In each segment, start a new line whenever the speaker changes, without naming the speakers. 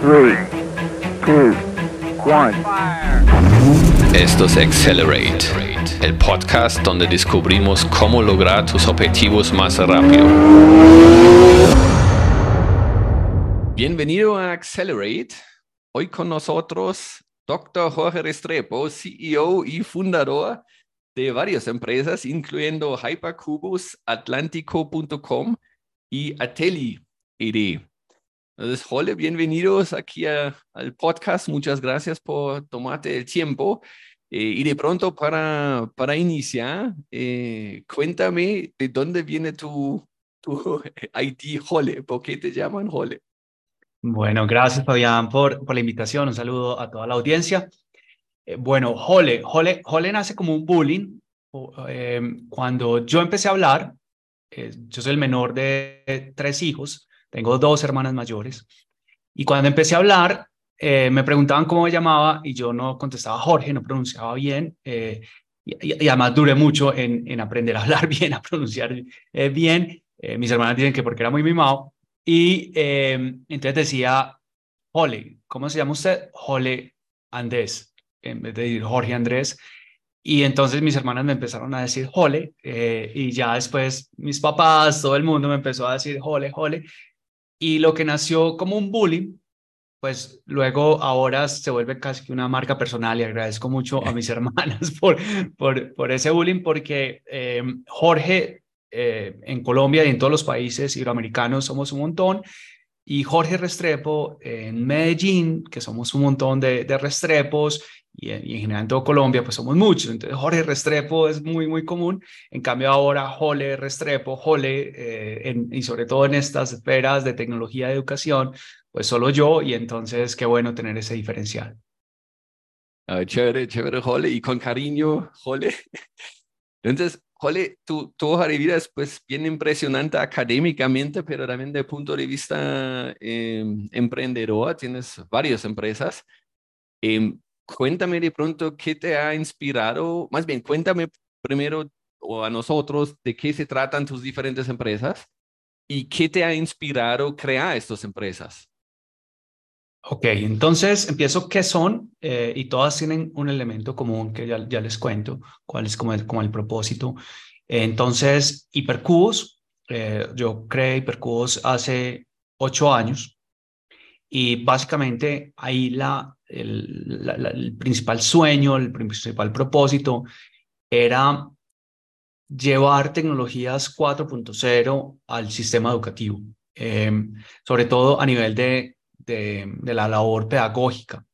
three, two, one.
Esto es Accelerate, el podcast donde descubrimos cómo lograr tus objetivos más rápido. Bienvenido a Accelerate. Hoy con nosotros, Dr. Jorge Restrepo, CEO y fundador de varias empresas, incluyendo Hypercubus, Atlántico.com y Ateli ED. Entonces, Jole, bienvenidos aquí al podcast. Muchas gracias por tomarte el tiempo. Eh, y de pronto, para, para iniciar, eh, cuéntame de dónde viene tu, tu ID Jole. ¿Por qué te llaman Jole?
Bueno, gracias Fabián por, por la invitación. Un saludo a toda la audiencia. Eh, bueno, Jole, Jole, Jole nace como un bullying. cuando yo empecé a hablar, yo soy el menor de tres hijos, tengo dos hermanas mayores. Y cuando empecé a hablar, eh, me preguntaban cómo me llamaba y yo no contestaba Jorge, no pronunciaba bien. Eh, y, además duré mucho en, en, aprender a hablar bien, a pronunciar eh, bien. mis hermanas dicen que porque era muy mimado. Y entonces decía, Jole, ¿cómo se llama usted? Jole Andrés, en vez de decir Jorge Andrés. Y entonces mis hermanas me empezaron a decir Jole, y ya después mis papás, todo el mundo me empezó a decir Jole, Jole. Y lo que nació como un bullying, pues luego ahora se vuelve casi que una marca personal y agradezco mucho a mis hermanas por, por, por ese bullying porque eh, Jorge eh, en Colombia y en todos los países iberoamericanos somos un montón y Jorge Restrepo en Medellín, que somos un montón de, de Restrepos y en, general en todo Colombia, pues somos muchos. Entonces, Jorge Restrepo es muy, muy común. En cambio, ahora Jole Restrepo, Jole, eh, y sobre todo en estas esferas de tecnología de educación, pues solo yo, y entonces qué bueno tener ese diferencial.
Ah, chévere, chévere, Jole, y con cariño, Jole. Entonces, Jole, tu, tu hoja de vida es pues bien impresionante académicamente, pero también de punto de vista eh, emprendedor, tienes varias empresas. Eh, cuéntame de pronto qué te ha inspirado, más bien cuéntame primero o a nosotros de qué se tratan tus diferentes empresas y qué te ha inspirado crear estas empresas.
Ok, entonces empiezo qué son eh, y todas tienen un elemento común que ya, les cuento, cuál es como el, como el propósito. entonces, Hipercubos, eh, yo creé Hipercubos hace ocho años y básicamente ahí la, el, principal sueño, el principal propósito era llevar tecnologías 4.0 al sistema educativo, em, sobre todo a nivel de, de, la labor pedagógica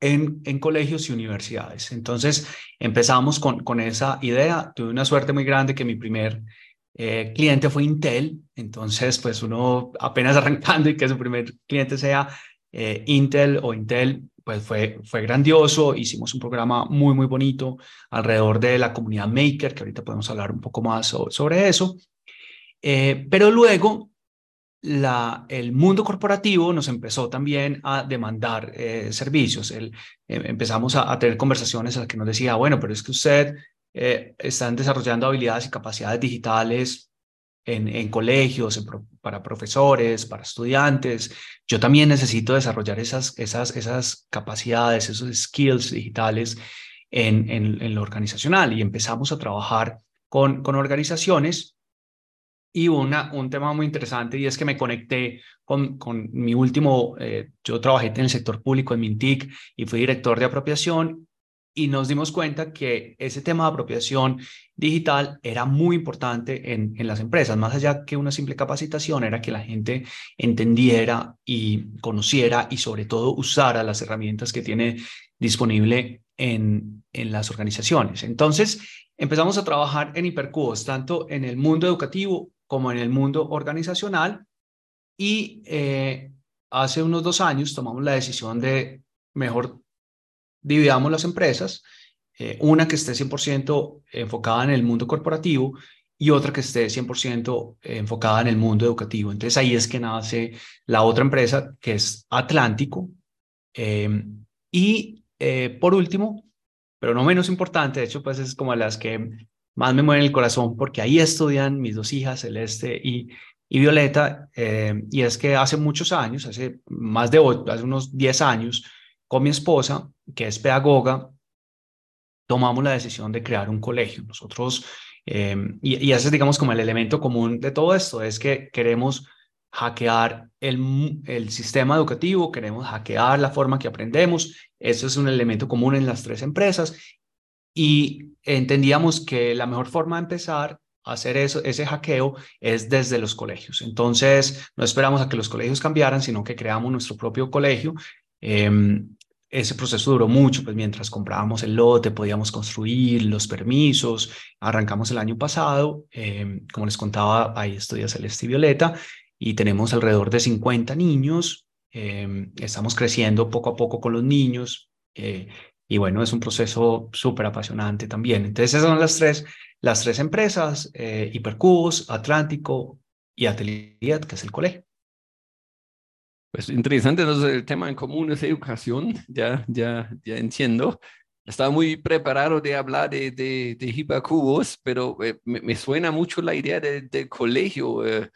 en, en, colegios y universidades. Entonces empezamos con, con esa idea. Tuve una suerte muy grande que mi primer eh, cliente fue Intel, entonces pues uno apenas arrancando y que su primer cliente sea eh, Intel o Intel, pues fue, fue grandioso, hicimos un programa muy, muy bonito alrededor de la comunidad Maker, que ahorita podemos hablar un poco más sobre, eso. Eh, pero luego el mundo corporativo nos empezó también a demandar eh, servicios. El, empezamos a, a, tener conversaciones en las que nos decía, bueno, pero es que usted están desarrollando habilidades y capacidades digitales en, colegios, para profesores, para estudiantes. Yo también necesito desarrollar esas, esas, esas capacidades, esos skills digitales en, en, lo organizacional y empezamos a trabajar con, con organizaciones y una, un tema muy interesante y es que me conecté con, con mi último, eh, yo trabajé en el sector público en Mintic y fui director de apropiación y nos dimos cuenta que ese tema de apropiación digital era muy importante en, en, las empresas, más allá que una simple capacitación, era que la gente entendiera y conociera y sobre todo usara las herramientas que tiene disponible en, en las organizaciones. Entonces, empezamos a trabajar en hipercubos, tanto en el mundo educativo como en el mundo organizacional y eh, hace unos dos años tomamos la decisión de mejor dividamos las empresas, eh, una que esté 100% enfocada en el mundo corporativo y otra que esté 100% enfocada en el mundo educativo. Entonces ahí es que nace la otra empresa que es Atlántico. Eh, y eh, por último, pero no menos importante, de hecho, pues es como las que más me mueven el corazón porque ahí estudian mis dos hijas, Celeste y, y Violeta, eh, y es que hace muchos años, hace más de hace unos 10 años, con mi esposa, que es pedagoga, tomamos la decisión de crear un colegio. Nosotros, eh, y, y ese es, digamos, como el elemento común de todo esto, es que queremos hackear el, el, sistema educativo, queremos hackear la forma que aprendemos. Eso es un elemento común en las tres empresas. Y entendíamos que la mejor forma de empezar a hacer eso, ese hackeo es desde los colegios. Entonces, no esperamos a que los colegios cambiaran, sino que creamos nuestro propio colegio. Em, ese proceso duró mucho, pues mientras comprábamos el lote, podíamos construir los permisos, arrancamos el año pasado, em, como les contaba, ahí estudia Celeste y Violeta, y tenemos alrededor de 50 niños, em, estamos creciendo poco a poco con los niños, eh, y bueno, es un proceso súper apasionante también. Entonces, esas son las tres, las tres empresas, eh, Hipercubos, Atlántico y Atelier, que es el colegio.
Pues interesante, entonces el tema en común es educación, ya, ya, ya entiendo. Estaba muy preparado de hablar de, de, de hipercubos, pero eh, me, suena mucho la idea del de colegio. Eh,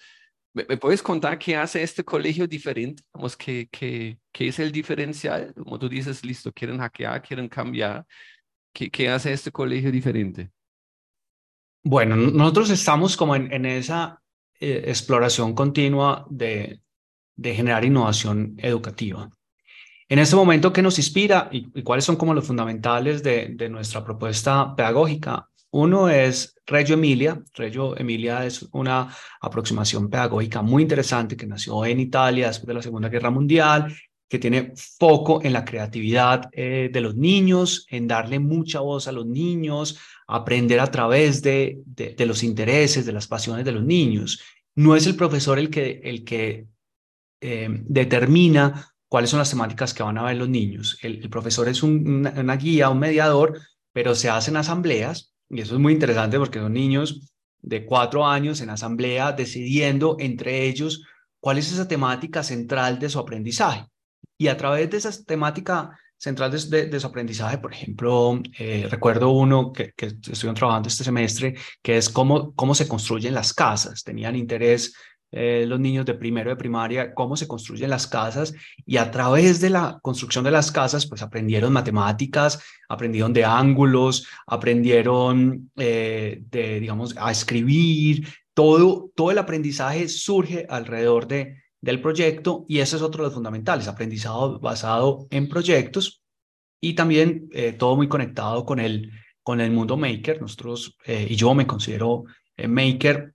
¿me, puedes contar qué hace este colegio diferente? Vamos, ¿qué, qué, qué es el diferencial? Como tú dices, listo, quieren hackear, quieren cambiar. ¿Qué, qué hace este colegio diferente?
Bueno, nosotros estamos como en, en esa eh, exploración continua de, de generar innovación educativa. En este momento, ¿qué nos inspira y, cuáles son como los fundamentales de, nuestra propuesta pedagógica? Uno es Reggio Emilia. Reggio Emilia es una aproximación pedagógica muy interesante que nació en Italia después de la Segunda Guerra Mundial, que tiene foco en la creatividad eh, de los niños, en darle mucha voz a los niños, aprender a través de, de, de, los intereses, de las pasiones de los niños. No es el profesor el que, el que eh, determina cuáles son las temáticas que van a ver los niños. El, profesor es una, guía, un mediador, pero se hacen asambleas, y eso es muy interesante porque son niños de cuatro años en asamblea decidiendo entre ellos cuál es esa temática central de su aprendizaje. Y a través de esa temática central de, su aprendizaje, por ejemplo, eh, recuerdo uno que, que estuvieron trabajando este semestre, que es cómo, cómo se construyen las casas. Tenían interés eh, los niños de primero de primaria cómo se construyen las casas y a través de la construcción de las casas pues aprendieron matemáticas, aprendieron de ángulos, aprendieron eh, de, digamos, a escribir, todo, todo el aprendizaje surge alrededor de, del proyecto y ese es otro de los fundamentales, aprendizado basado en proyectos y también eh, todo muy conectado con el, con el mundo maker. Nosotros, y yo me considero maker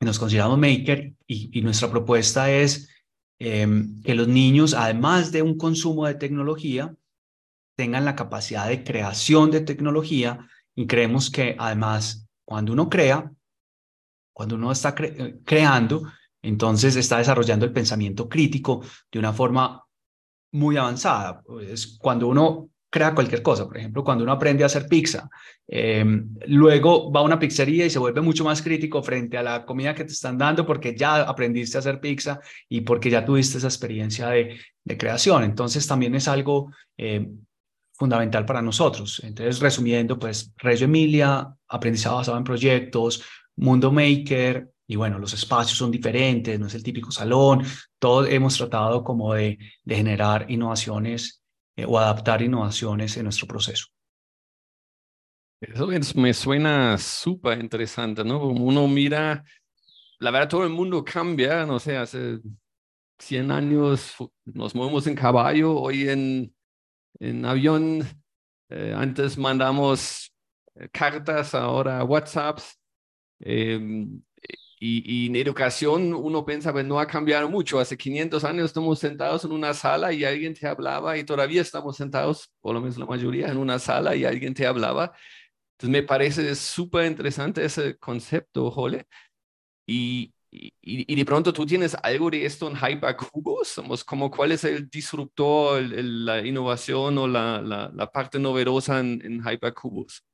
nos consideramos maker y, nuestra propuesta es em, que los niños, además de un consumo de tecnología, tengan la capacidad de creación de tecnología y creemos que además cuando uno crea, cuando uno está creando, entonces está desarrollando el pensamiento crítico de una forma muy avanzada. Pues cuando uno crea cualquier cosa. Por ejemplo, cuando uno aprende a hacer pizza, em, luego va a una pizzería y se vuelve mucho más crítico frente a la comida que te están dando porque ya aprendiste a hacer pizza y porque ya tuviste esa experiencia de, creación. Entonces también es algo em, fundamental para nosotros. Entonces, resumiendo, pues Reggio Emilia, aprendizaje basado en proyectos, Mundo Maker, y bueno, los espacios son diferentes, no es el típico salón, todos hemos tratado como de generar innovaciones eh, o adaptar innovaciones en nuestro proceso.
Eso me suena súper interesante, ¿no? Uno mira, la verdad todo el mundo cambia, no sé, hace 100 años nos movemos en caballo, hoy en, en avión, eh, antes mandamos eh, cartas, ahora WhatsApps. Em, y, en educación uno piensa, pues no ha cambiado mucho. Hace 500 años estamos sentados en una sala y alguien te hablaba y todavía estamos sentados, por lo menos la mayoría, en una sala y alguien te hablaba. Entonces me parece súper interesante ese concepto, Jole. Y, y, de pronto tú tienes algo de esto en Hypercubos, somos como cuál es el disruptor, la innovación o la parte novedosa en, en Hypercubos.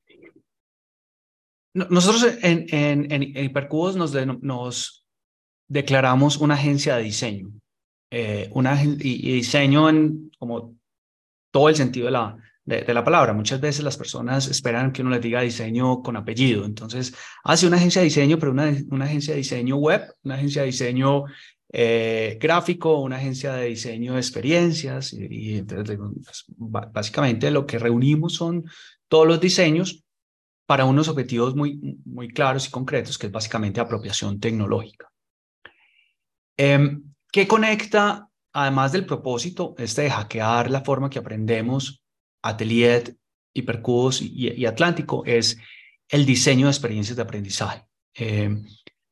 Nosotros en, en, en Hipercubos nos, nos declaramos una agencia de diseño, eh, una, y, diseño en como todo el sentido de la, de, la palabra. Muchas veces las personas esperan que uno les diga diseño con apellido. Entonces, hace una agencia de diseño, pero una, una agencia de diseño web, una agencia de diseño eh, gráfico, una agencia de diseño de experiencias. Y, pues, básicamente lo que reunimos son todos los diseños para unos objetivos muy, muy claros y concretos, que es básicamente apropiación tecnológica. Em, ¿Qué conecta, además del propósito, este de hackear la forma que aprendemos Atelier, Hipercubos y, Atlántico es el diseño de experiencias de aprendizaje. Eh,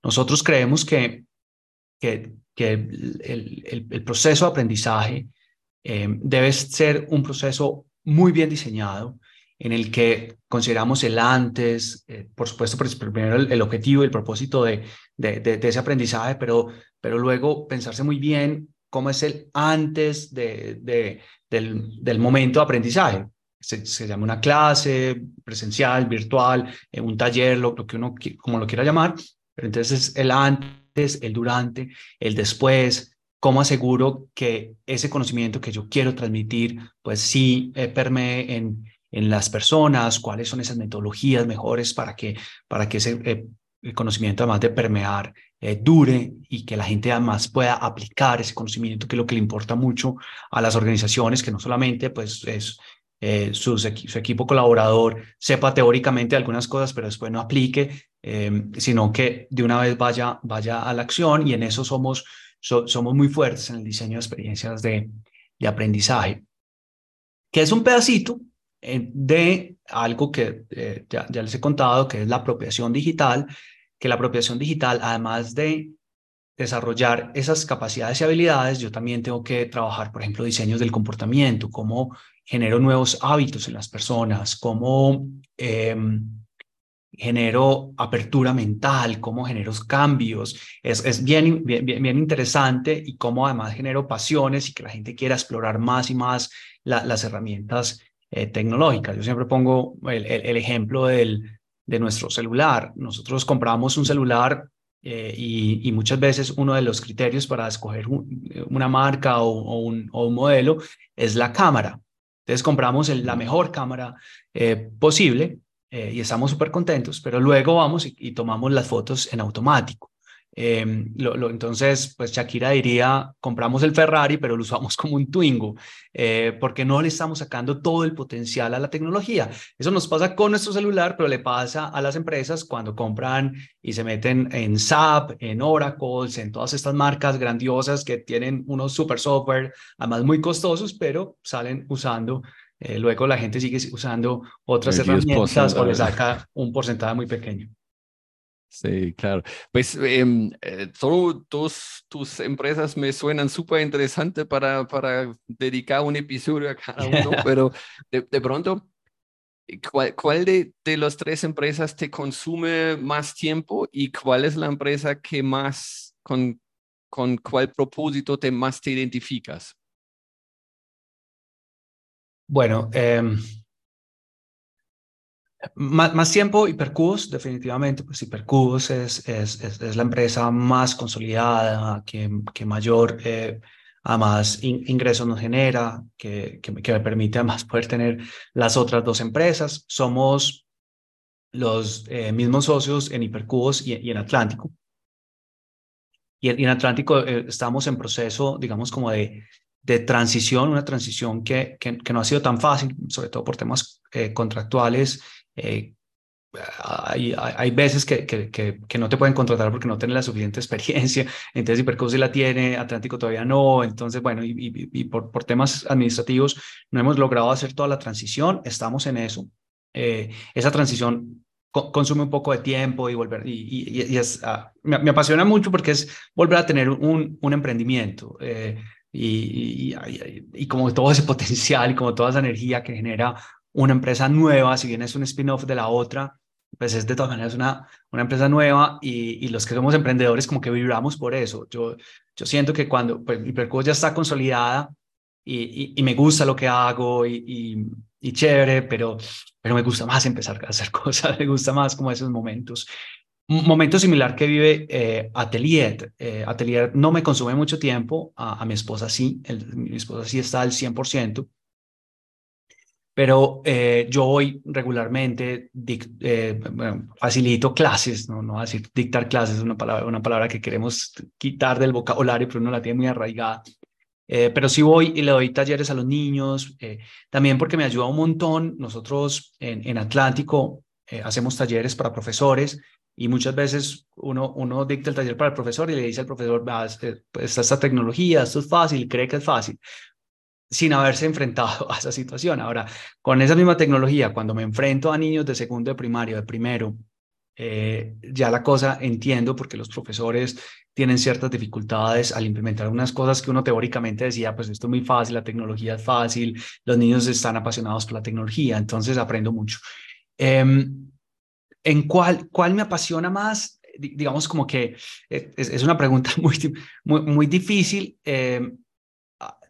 nosotros creemos que, que, el, proceso de aprendizaje eh, debe ser un proceso muy bien diseñado en el que consideramos el antes, eh, por supuesto, primero el, objetivo y el propósito de, de, de, ese aprendizaje, pero, pero luego pensarse muy bien cómo es el antes de, del, del, momento de aprendizaje. Se, se, llama una clase presencial, virtual, eh, un taller, lo, que uno como lo quiera llamar, pero entonces el antes, el durante, el después, cómo aseguro que ese conocimiento que yo quiero transmitir, pues sí eh, permee en, en las personas, cuáles son esas metodologías mejores para que, para que ese eh, conocimiento, además de permear, eh, dure y que la gente además pueda aplicar ese conocimiento, que es lo que le importa mucho a las organizaciones, que no solamente pues es eh, su, equipo colaborador sepa teóricamente algunas cosas, pero después no aplique, em, sino que de una vez vaya, vaya a la acción y en eso somos, somos muy fuertes en el diseño de experiencias de, de aprendizaje, que es un pedacito eh, de algo que ya, ya les he contado, que es la apropiación digital, que la apropiación digital, además de desarrollar esas capacidades y habilidades, yo también tengo que trabajar, por ejemplo, diseños del comportamiento, cómo genero nuevos hábitos en las personas, cómo em, genero apertura mental, cómo genero cambios. Es, es bien, bien, bien, interesante y cómo además genero pasiones y que la gente quiera explorar más y más las herramientas eh, tecnológicas. Yo siempre pongo el, el ejemplo del, de nuestro celular. Nosotros compramos un celular eh, y, muchas veces uno de los criterios para escoger una marca o, un, modelo es la cámara. Entonces compramos la mejor cámara eh, posible y estamos súper contentos, pero luego vamos y, tomamos las fotos en automático. Em, lo, entonces, pues Shakira diría, compramos el Ferrari, pero lo usamos como un Twingo, eh, porque no le estamos sacando todo el potencial a la tecnología. Eso nos pasa con nuestro celular, pero le pasa a las empresas cuando compran y se meten en SAP, en Oracle, en todas estas marcas grandiosas que tienen unos super software, además muy costosos, pero salen usando eh, luego la gente sigue usando otras herramientas o le saca un porcentaje muy pequeño.
Sí, claro. Pues em, eh, todas tus empresas me suenan súper interesantes para, para dedicar un episodio a cada uno, pero de, de pronto, eh, ¿cuál, cuál de, de las tres empresas te consume más tiempo y cuál es la empresa que más, con, con cuál propósito te más te identificas?
Bueno, eh, más, tiempo, Hipercubos, definitivamente, pues Hipercubos es, es, es, la empresa más consolidada, que, que mayor, eh, además, ingresos nos genera, que, que, me permite además poder tener las otras dos empresas. Somos los eh, mismos socios en Hipercubos y, en Atlántico. Y en, Atlántico eh, estamos en proceso, digamos, como de, de transición, una transición que, que, que, no ha sido tan fácil, sobre todo por temas contractuales eh, hay, hay, veces que, que, que, no te pueden contratar porque no tienen la suficiente experiencia, entonces Hiperco sí la tiene, Atlántico todavía no, entonces bueno, y, y, por, por, temas administrativos no hemos logrado hacer toda la transición, estamos en eso. Eh, esa transición consume un poco de tiempo y volver, y, y es, ah, me, apasiona mucho porque es volver a tener un, un emprendimiento. Eh, y, y, como todo ese potencial y como toda esa energía que genera una empresa nueva, si bien es un spin-off de la otra, pues es de todas maneras una, una empresa nueva y, y, los que somos emprendedores como que vibramos por eso. Yo, yo siento que cuando pues, mi percurso ya está consolidada y, y, me gusta lo que hago y, y, chévere, pero, pero me gusta más empezar a hacer cosas, me gusta más como esos momentos. Un momento similar que vive eh, Atelier. Eh, Atelier no me consume mucho tiempo, a, a mi esposa sí, mi esposa sí está al 100%. Pero eh, yo voy regularmente, eh, facilito clases, no, no decir dictar clases, es una palabra, una palabra que queremos quitar del vocabulario, pero uno la tiene muy arraigada. Eh, pero sí voy y le doy talleres a los niños, también porque me ayuda un montón. Nosotros en, en Atlántico hacemos talleres para profesores y muchas veces uno, uno dicta el taller para el profesor y le dice al profesor, pues, esta tecnología, esto es fácil, cree que es fácil sin haberse enfrentado a esa situación. Ahora, con esa misma tecnología, cuando me enfrento a niños de segundo de primario, de primero, eh, ya la cosa entiendo porque los profesores tienen ciertas dificultades al implementar unas cosas que uno teóricamente decía, pues esto es muy fácil, la tecnología es fácil, los niños están apasionados por la tecnología, entonces aprendo mucho. Em, ¿En cuál, cuál me apasiona más? digamos como que eh, es, una pregunta muy, muy, difícil. Eh,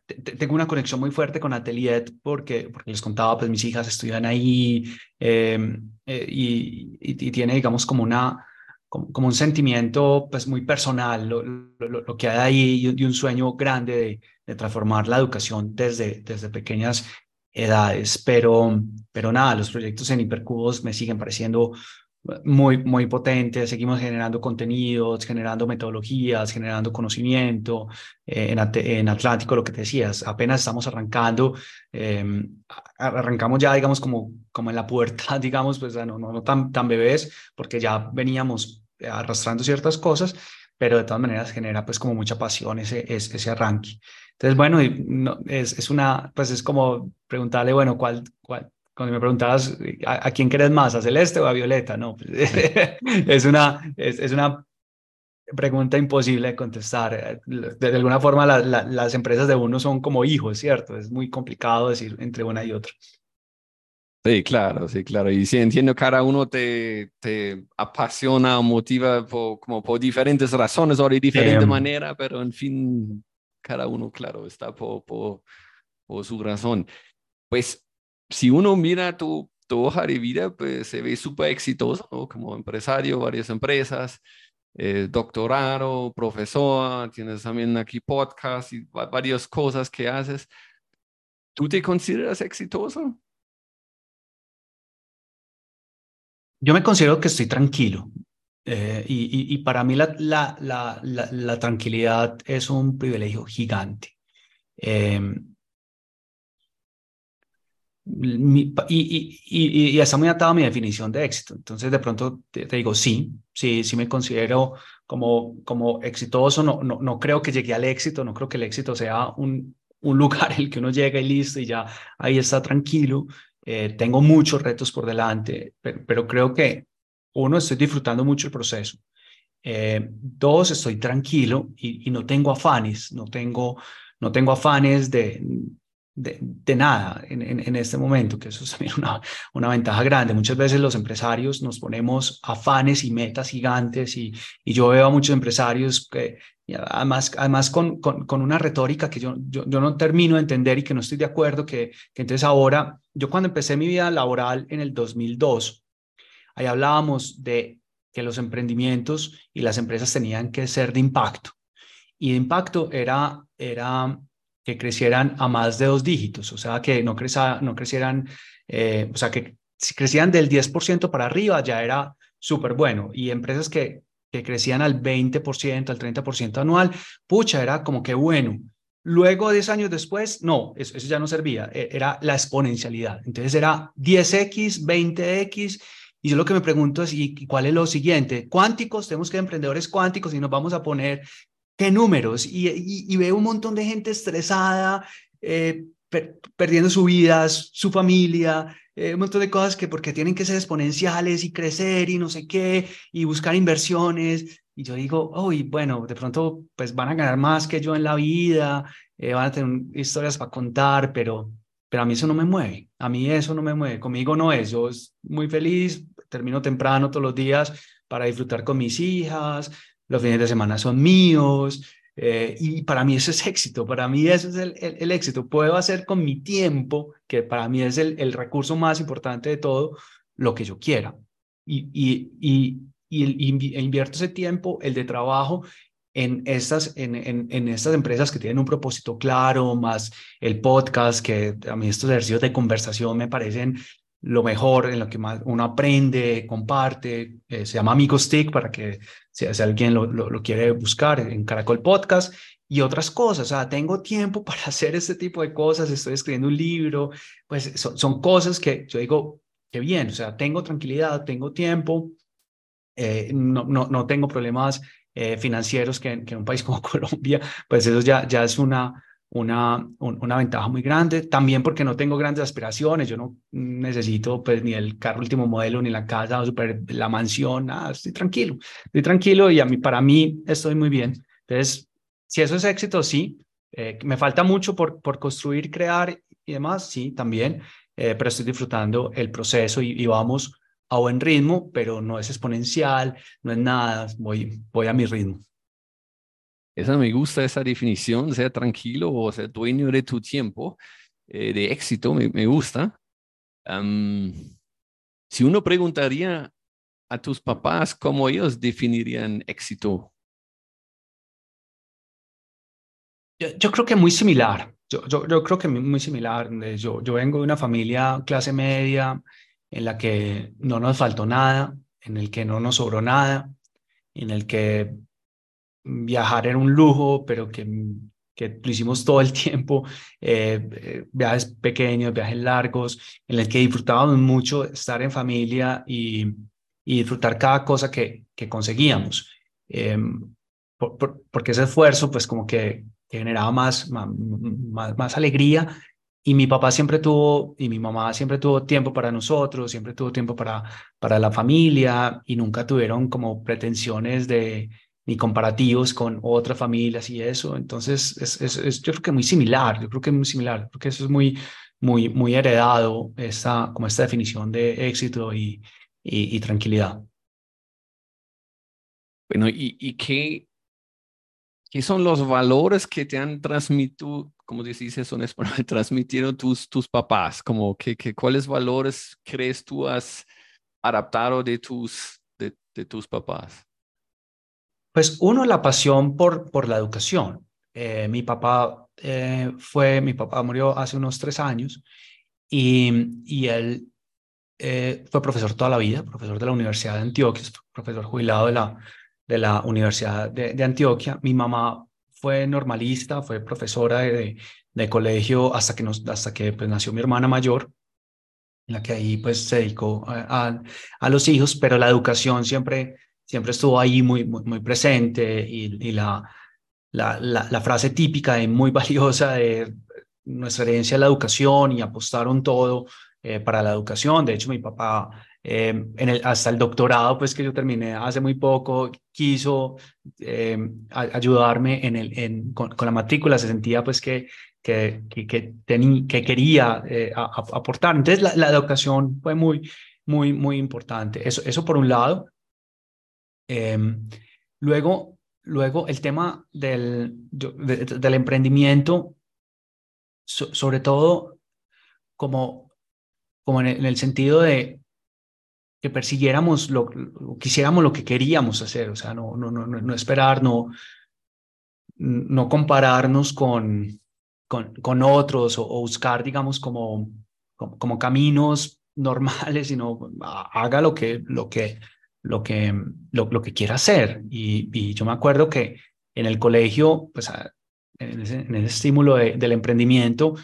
tengo una conexión muy fuerte con Atelier porque, porque les contaba, pues mis hijas estudian ahí em, eh, y, y, tiene, digamos, como una como, un sentimiento pues muy personal lo, lo, que hay ahí y, un sueño grande de, de, transformar la educación desde, desde pequeñas edades. Pero, pero nada, los proyectos en Hipercubos me siguen pareciendo muy, muy potente, seguimos generando contenidos, generando metodologías, generando conocimiento. Eh, en, en, Atlántico, lo que te decías, apenas estamos arrancando, em, arrancamos ya, digamos, como, como en la puerta, digamos, pues no, no, no tan, tan bebés, porque ya veníamos arrastrando ciertas cosas, pero de todas maneras genera pues como mucha pasión ese, ese, ese arranque. Entonces, bueno, no, es, es una, pues es como preguntarle, bueno, ¿cuál, cuál, cuando me preguntabas ¿a, quién querés más, a Celeste o a Violeta, no, pues, es, una, es, una pregunta imposible de contestar. De, alguna forma las empresas de uno son como hijos, ¿cierto? Es muy complicado decir entre una y otra.
Sí, claro, sí, claro. Y sí, entiendo, cada uno te, te apasiona o motiva por, como por diferentes razones o de diferente manera, pero en fin, cada uno, claro, está por, por, por su razón. Pues si uno mira tu, tu hoja de vida, pues se ve súper exitoso, ¿no? Como empresario, varias empresas, eh, doctorado, profesor, tienes también aquí podcast y varias cosas que haces. ¿Tú te consideras exitoso?
Yo me considero que estoy tranquilo. Eh, y, y, para mí la, la, la, la, tranquilidad es un privilegio gigante. Eh, y, y, y, está muy atado a mi definición de éxito. Entonces, de pronto te, digo, sí, sí, sí me considero como, como exitoso. No, no, no creo que llegue al éxito, no creo que el éxito sea un, un lugar en el que uno llega y listo y ya ahí está tranquilo. Eh, tengo muchos retos por delante, pero, pero, creo que uno, estoy disfrutando mucho el proceso. Eh, dos, estoy tranquilo y, y no tengo afanes, no tengo, no tengo afanes de, de, nada en, en, este momento, que eso es también una, una ventaja grande. Muchas veces los empresarios nos ponemos afanes y metas gigantes y, y yo veo a muchos empresarios que además, además con, con, una retórica que yo, yo, yo, no termino de entender y que no estoy de acuerdo, que, que entonces ahora, yo cuando empecé mi vida laboral en el 2002, ahí hablábamos de que los emprendimientos y las empresas tenían que ser de impacto. Y de impacto era, era que crecieran a más de dos dígitos, o sea, que no, creza, no crecieran, eh, o sea, que si crecían del 10% para arriba ya era súper bueno. Y empresas que, que crecían al 20%, al 30% anual, pucha, era como que bueno. Luego, 10 años después, no, eso, eso ya no servía, e, era la exponencialidad. Entonces era 10x, 20x, y yo lo que me pregunto es, ¿y cuál es lo siguiente? Cuánticos, tenemos que emprendedores cuánticos y nos vamos a poner qué números. Y, y, veo un montón de gente estresada, eh, perdiendo su vida, su familia, eh, un montón de cosas que porque tienen que ser exponenciales y crecer y no sé qué, y buscar inversiones. Y yo digo, uy, bueno, de pronto pues van a ganar más que yo en la vida, eh, van a tener historias para contar, pero, pero a mí eso no me mueve, a mí eso no me mueve, conmigo no es, yo es muy feliz, termino temprano todos los días para disfrutar con mis hijas, los fines de semana son míos, eh, y para mí eso es éxito, para mí eso es el, éxito. Puedo hacer con mi tiempo, que para mí es el, recurso más importante de todo, lo que yo quiera. Y, y, y, y, invierto ese tiempo, el de trabajo, en estas, en, en, en, estas empresas que tienen un propósito claro, más el podcast, que a mí estos ejercicios de conversación me parecen lo mejor, en lo que más uno aprende, comparte, eh, se llama Amigos TIC para que si, alguien lo, lo, quiere buscar en Caracol Podcast y otras cosas, sea, tengo tiempo para hacer este tipo de cosas, estoy escribiendo un libro, pues son, son cosas que yo digo, qué bien, o sea, tengo tranquilidad, tengo tiempo, eh, no, no, no tengo problemas eh, financieros que, en un país como Colombia, pues eso ya, ya es una, una, una ventaja muy grande. También porque no tengo grandes aspiraciones, yo no necesito pues ni el carro último modelo, ni la casa, super, la mansión, nada, estoy tranquilo, estoy tranquilo y a mí, para mí estoy muy bien. Entonces, si eso es éxito, sí. Eh, me falta mucho por, por construir, crear y demás, sí, también, eh, pero estoy disfrutando el proceso y, y vamos a buen ritmo, pero no es exponencial, no es nada, voy, voy a mi ritmo.
Esa me gusta esa definición, sea tranquilo o sea dueño de tu tiempo, eh, de éxito, me, me gusta. si uno preguntaría a tus papás cómo ellos definirían éxito.
Yo, yo creo que muy similar. Yo, yo, yo, creo que muy similar. Yo, yo vengo de una familia clase media, en la que no nos faltó nada, en el que no nos sobró nada, en el que viajar era un lujo, pero que, que lo hicimos todo el tiempo, eh, eh, viajes pequeños, viajes largos, en el que disfrutábamos mucho estar en familia y, y disfrutar cada cosa que, que conseguíamos. Em, porque ese esfuerzo, pues como que, generaba más, más, más alegría y mi papá siempre tuvo, y mi mamá siempre tuvo tiempo para nosotros, siempre tuvo tiempo para, para la familia y nunca tuvieron como pretensiones de ni comparativos con otras familias y eso. Entonces, es, es, yo creo que muy similar, yo creo que es muy similar, porque eso es muy, muy, muy heredado, esta, como esta definición de éxito y, y, tranquilidad.
Bueno, ¿y, y qué, qué son los valores que te han transmitido, como dices eso en español, transmitieron tus, tus papás? Como que, que, ¿Cuáles valores crees tú has adaptado de tus, de, de tus papás?
Pues uno, la pasión por, por la educación. Eh, mi papá eh, fue, mi papá murió hace unos tres años y, y él eh, fue profesor toda la vida, profesor de la Universidad de Antioquia, profesor jubilado de la, de la Universidad de, de Antioquia. Mi mamá fue normalista, fue profesora de, de colegio hasta que, nos, hasta que pues, nació mi hermana mayor, en la que ahí pues se dedicó a, a, los hijos, pero la educación siempre, siempre estuvo ahí muy, muy, muy presente y, y la, la, la, la, frase típica y muy valiosa de nuestra herencia es la educación y apostaron todo eh, para la educación. De hecho, mi papá eh, en el, hasta el doctorado, pues que yo terminé hace muy poco, quiso eh, ayudarme en el, en, con, con, la matrícula, se sentía pues que, que, que, que, que quería eh, aportar. Entonces la, la, educación fue muy, muy, muy importante. Eso, eso por un lado. Em, luego, luego el tema del, de, del emprendimiento, so, sobre todo como, como en el, en el sentido de que persiguiéramos lo, quisiéramos lo que queríamos hacer, o sea, no, no, no, no esperar, no, no compararnos con, con, con otros o, buscar, digamos, como, como, como, caminos normales, sino haga lo que, lo que, lo que, lo, lo que quiera hacer. Y, y, yo me acuerdo que en el colegio, pues en ese, en ese estímulo de, del emprendimiento,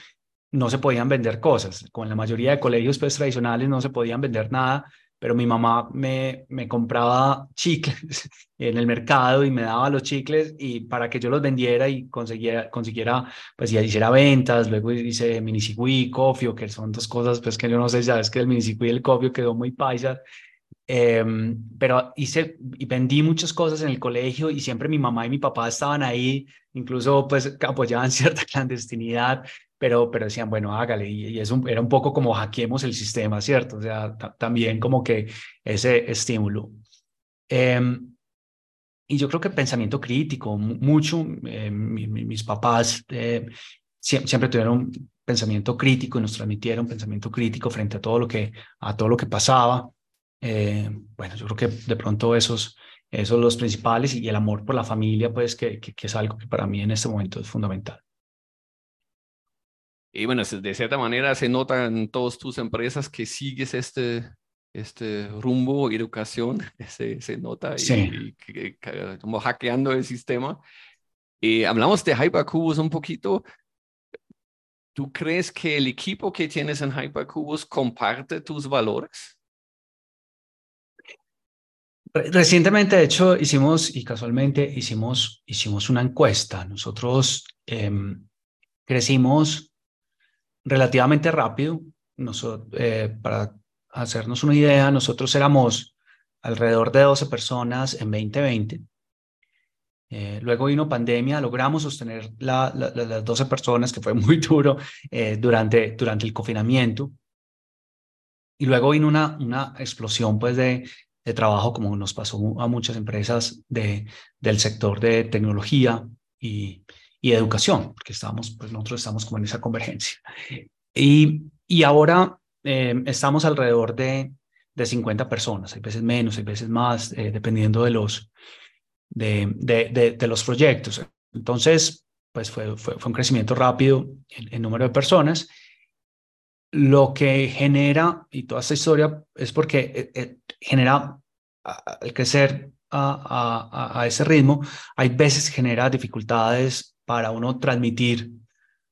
no se podían vender cosas. Con la mayoría de colegios pues, tradicionales no se podían vender nada pero mi mamá me, me compraba chicles en el mercado y me daba los chicles y para que yo los vendiera y consiguiera, consiguiera pues ya hiciera ventas, luego hice minicigüí cofio, que son dos cosas pues que yo no sé, ya es que el minicigüí y el cofio quedó muy paisa, eh, pero hice y vendí muchas cosas en el colegio y siempre mi mamá y mi papá estaban ahí, incluso pues apoyaban cierta clandestinidad pero, pero decían, bueno, hágale, y, y era un poco como hackeemos el sistema, ¿cierto? O sea, también como que ese estímulo. Eh, y yo creo que pensamiento crítico, mucho, eh, mi, mi, mis papás eh, siempre, siempre, tuvieron pensamiento crítico y nos transmitieron pensamiento crítico frente a todo lo que, a todo lo que pasaba. Eh, bueno, yo creo que de pronto esos, Esos son los principales y el amor por la familia, pues que, que, es algo que para mí en este momento es fundamental.
Y bueno, de cierta manera se nota en todas tus empresas que sigues este, este rumbo, educación, se, se nota y, como hackeando el sistema. Y hablamos de Hypercubus un poquito. ¿Tú crees que el equipo que tienes en Hypercubus comparte tus valores?
Recientemente, de hecho, hicimos, y casualmente hicimos, hicimos una encuesta. Nosotros em, crecimos relativamente rápido. Nosotros, eh, para hacernos una idea, nosotros éramos alrededor de 12 personas en 2020. Eh, luego vino pandemia, logramos sostener las 12 personas, que fue muy duro eh, durante, durante el confinamiento. Y luego vino una, una explosión pues, de, de trabajo, como nos pasó a muchas empresas de, del sector de tecnología y, y educación, porque estamos, pues nosotros estamos como en esa convergencia. Y, y ahora eh, estamos alrededor de, de 50 personas, hay veces menos, hay veces más, eh, dependiendo de los, de, de, de, los proyectos. Entonces, pues fue, fue, fue un crecimiento rápido en, en, número de personas. Lo que genera, y toda esta historia es porque eh, genera al crecer a, a, a, ese ritmo, hay veces genera dificultades para uno transmitir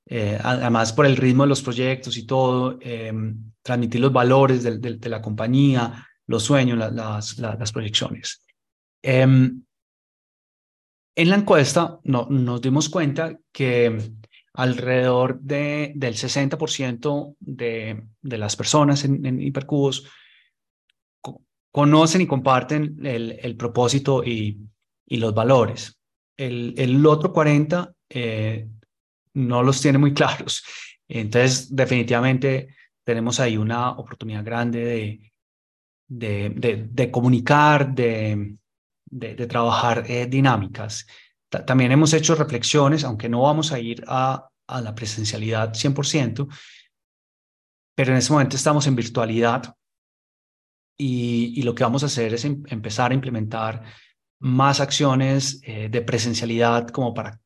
eh, además por el ritmo de los proyectos y todo, eh, transmitir los valores de, la compañía, los sueños, las, las, proyecciones. Eh, en la encuesta no, nos dimos cuenta que alrededor de, del 60% de, de, las personas en, en Hipercubos conocen y comparten el, el propósito y, y, los valores. El, el otro 40% eh, no los tiene muy claros. Entonces, definitivamente tenemos ahí una oportunidad grande de, de, de, comunicar, de, de, trabajar eh, dinámicas. también hemos hecho reflexiones, aunque no vamos a ir a, a la presencialidad 100%, pero en este momento estamos en virtualidad y, lo que vamos a hacer es em, empezar a implementar más acciones eh, de presencialidad como para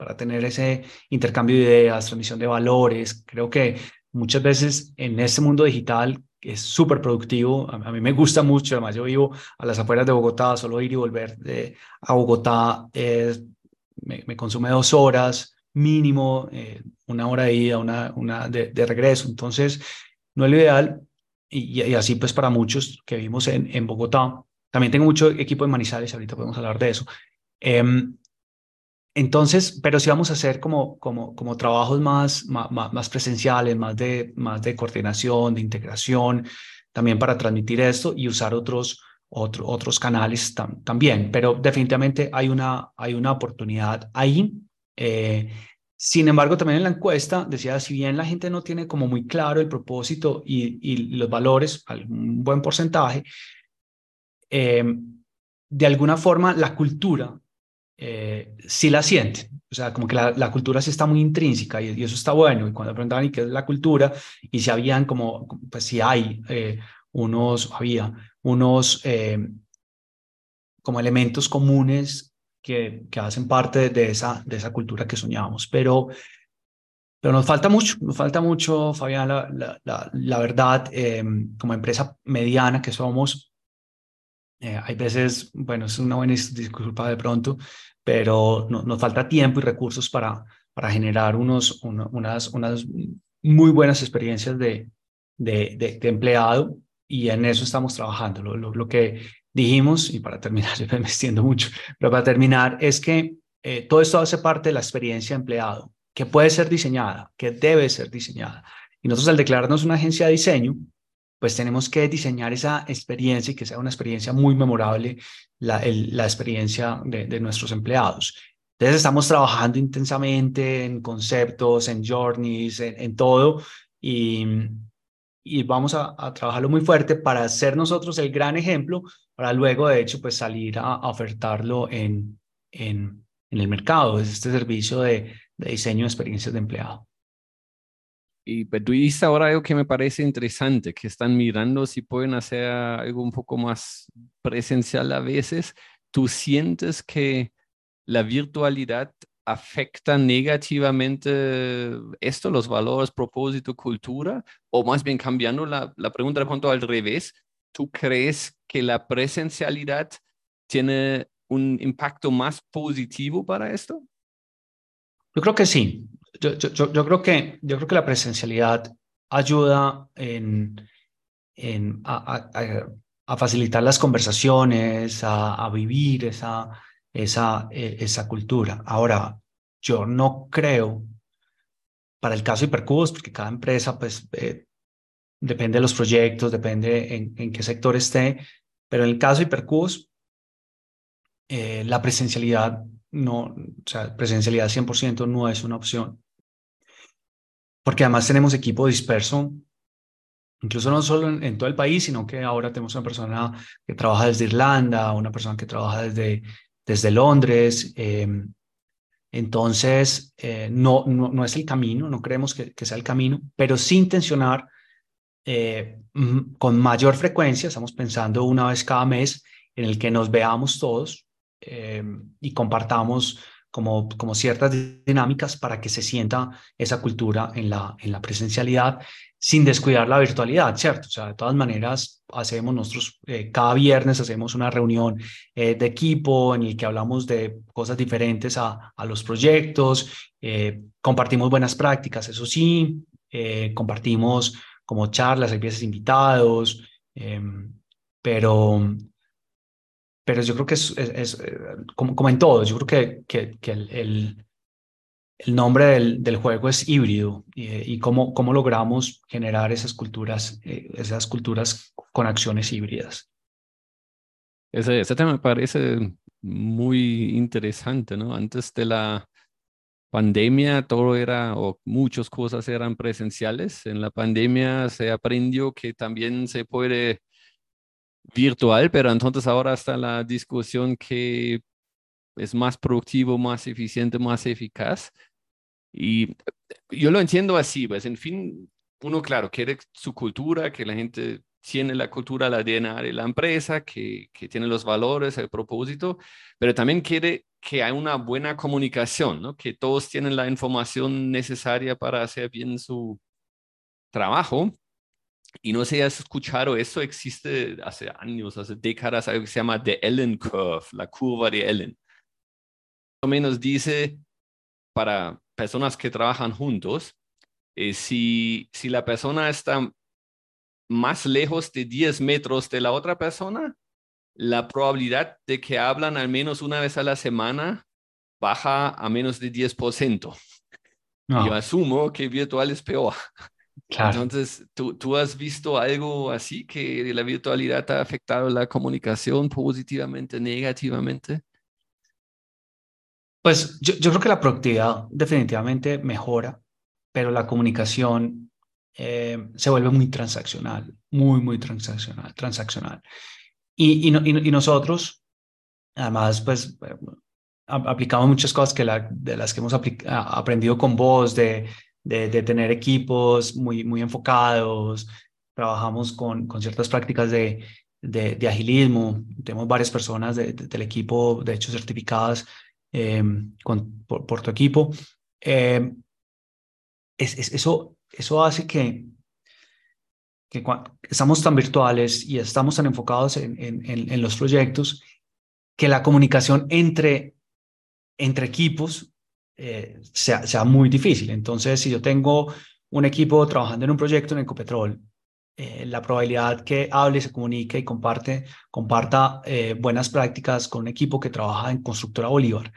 para tener ese intercambio de ideas, transmisión de valores. Creo que muchas veces en este mundo digital es súper productivo. A, mí me gusta mucho, además yo vivo a las afueras de Bogotá, solo ir y volver de, a Bogotá me, consume dos horas mínimo, eh, una hora de ida, una, una de, regreso. Entonces, no es lo ideal. Y, así pues para muchos que vivimos en, en Bogotá. También tengo mucho equipo de Manizales, ahorita podemos hablar de eso. Eh, entonces, pero sí vamos a hacer como, como, como trabajos más, más, más, presenciales, más de, más de coordinación, de integración, también para transmitir esto y usar otros, otro, otros canales también. Pero definitivamente hay una, hay una oportunidad ahí. Eh, sin embargo, también en la encuesta decía, si bien la gente no tiene como muy claro el propósito y, y los valores, un buen porcentaje, eh, de alguna forma la cultura eh, sí la sienten. O sea, como que la, cultura sí está muy intrínseca y, eso está bueno. Y cuando preguntaban ¿y qué es la cultura? Y si habían como, pues si hay eh, unos, había unos eh, como elementos comunes que, que hacen parte de esa, de esa cultura que soñábamos. Pero, pero nos falta mucho, nos falta mucho, Fabián, la, la, la, verdad, eh, como empresa mediana que somos, eh, hay veces, bueno, es una buena disculpa de pronto, pero no, nos falta tiempo y recursos para, para generar unos, unas, unas muy buenas experiencias de, de, de, empleado y en eso estamos trabajando. Lo, lo, que dijimos, y para terminar, yo me extiendo mucho, pero para terminar es que eh, todo esto hace parte de la experiencia de empleado, que puede ser diseñada, que debe ser diseñada. Y nosotros al declararnos una agencia de diseño, pues tenemos que diseñar esa experiencia y que sea una experiencia muy memorable, la, la experiencia de, de, nuestros empleados. Entonces estamos trabajando intensamente en conceptos, en journeys, en, en todo, y, y vamos a, a, trabajarlo muy fuerte para ser nosotros el gran ejemplo, para luego, de hecho, pues salir a, ofertarlo en, en, en el mercado, es este servicio de, de diseño de experiencias de empleado.
Y pero tú dices ahora algo que me parece interesante, que están mirando si pueden hacer algo un poco más presencial a veces. ¿tú sientes que la virtualidad afecta negativamente esto, los valores, propósito, cultura? O más bien cambiando la, la pregunta de pronto al revés, ¿tú crees que la presencialidad tiene un impacto más positivo para esto?
Yo creo que sí. Yo, yo, yo, creo, que, yo creo que la presencialidad ayuda en, en a, a, facilitar las conversaciones, a, a vivir esa, esa, e, esa cultura. Ahora, yo no creo, para el caso de Hipercubos, porque cada empresa pues eh, depende de los proyectos, depende en, en, qué sector esté, pero en el caso de Hipercubos, eh, la presencialidad no, o sea, presencialidad 100% no es una opción. Porque además tenemos equipo disperso, incluso no solo en, todo el país, sino que ahora tenemos una persona que trabaja desde Irlanda, una persona que trabaja desde, desde Londres. Em, entonces, eh, no, no, es el camino, no creemos que, sea el camino, pero sin intencionar eh, con mayor frecuencia, estamos pensando una vez cada mes en el que nos veamos todos eh, y compartamos como, como ciertas dinámicas para que se sienta esa cultura en la, en la presencialidad sin descuidar la virtualidad, ¿cierto? O sea, de todas maneras, hacemos nosotros, eh, cada viernes hacemos una reunión eh, de equipo en el que hablamos de cosas diferentes a, a los proyectos, compartimos buenas prácticas, eso sí, compartimos como charlas, hay veces invitados, pero, pero yo creo que es, es, eh, como, como, en todo, yo creo que, que, que el, el, nombre del, del, juego es híbrido y, y, cómo, cómo logramos generar esas culturas, eh, esas culturas con acciones híbridas.
Ese, ese tema me parece muy interesante, ¿no? Antes de la pandemia todo era, o muchas cosas eran presenciales. En la pandemia se aprendió que también se puede virtual, pero entonces ahora está la discusión que es más productivo, más eficiente, más eficaz. Y yo lo entiendo así, pues en fin, uno, claro, quiere su cultura, que la gente tiene la cultura, la DNA de la empresa, que, que tiene los valores, el propósito, pero también quiere que haya una buena comunicación, ¿no? que todos tienen la información necesaria para hacer bien su trabajo y no sé si has escuchado, eso existe hace años, hace décadas, algo que se llama The Ellen Curve, la curva de Ellen. Más o menos dice para personas que trabajan juntos, eh, si, si la persona está más lejos de 10 metros de la otra persona, la probabilidad de que hablan al menos una vez a la semana baja a menos de 10%. Yo asumo que virtual es peor. Entonces, ¿tú, ¿tú, has visto algo así que la virtualidad ha afectado la comunicación positivamente, negativamente?
Pues yo, yo creo que la productividad definitivamente mejora, pero la comunicación eh, se vuelve muy transaccional, muy, muy transaccional. transaccional. Y, y, y, nosotros, además, pues eh, aplicamos muchas cosas que la, de las que hemos aprendido con vos, de de, tener equipos muy, muy enfocados, trabajamos con, con ciertas prácticas de, de, agilismo, tenemos varias personas del equipo, de hecho, certificadas em, con, por, tu equipo. Em, es, eso, eso hace que, que estamos tan virtuales y estamos tan enfocados en, en, en, los proyectos, que la comunicación entre, entre equipos eh, sea, sea, muy difícil. Entonces, si yo tengo un equipo trabajando en un proyecto en Ecopetrol, eh, la probabilidad que hable, se comunique y comparte, comparta eh, buenas prácticas con un equipo que trabaja en Constructora Bolívar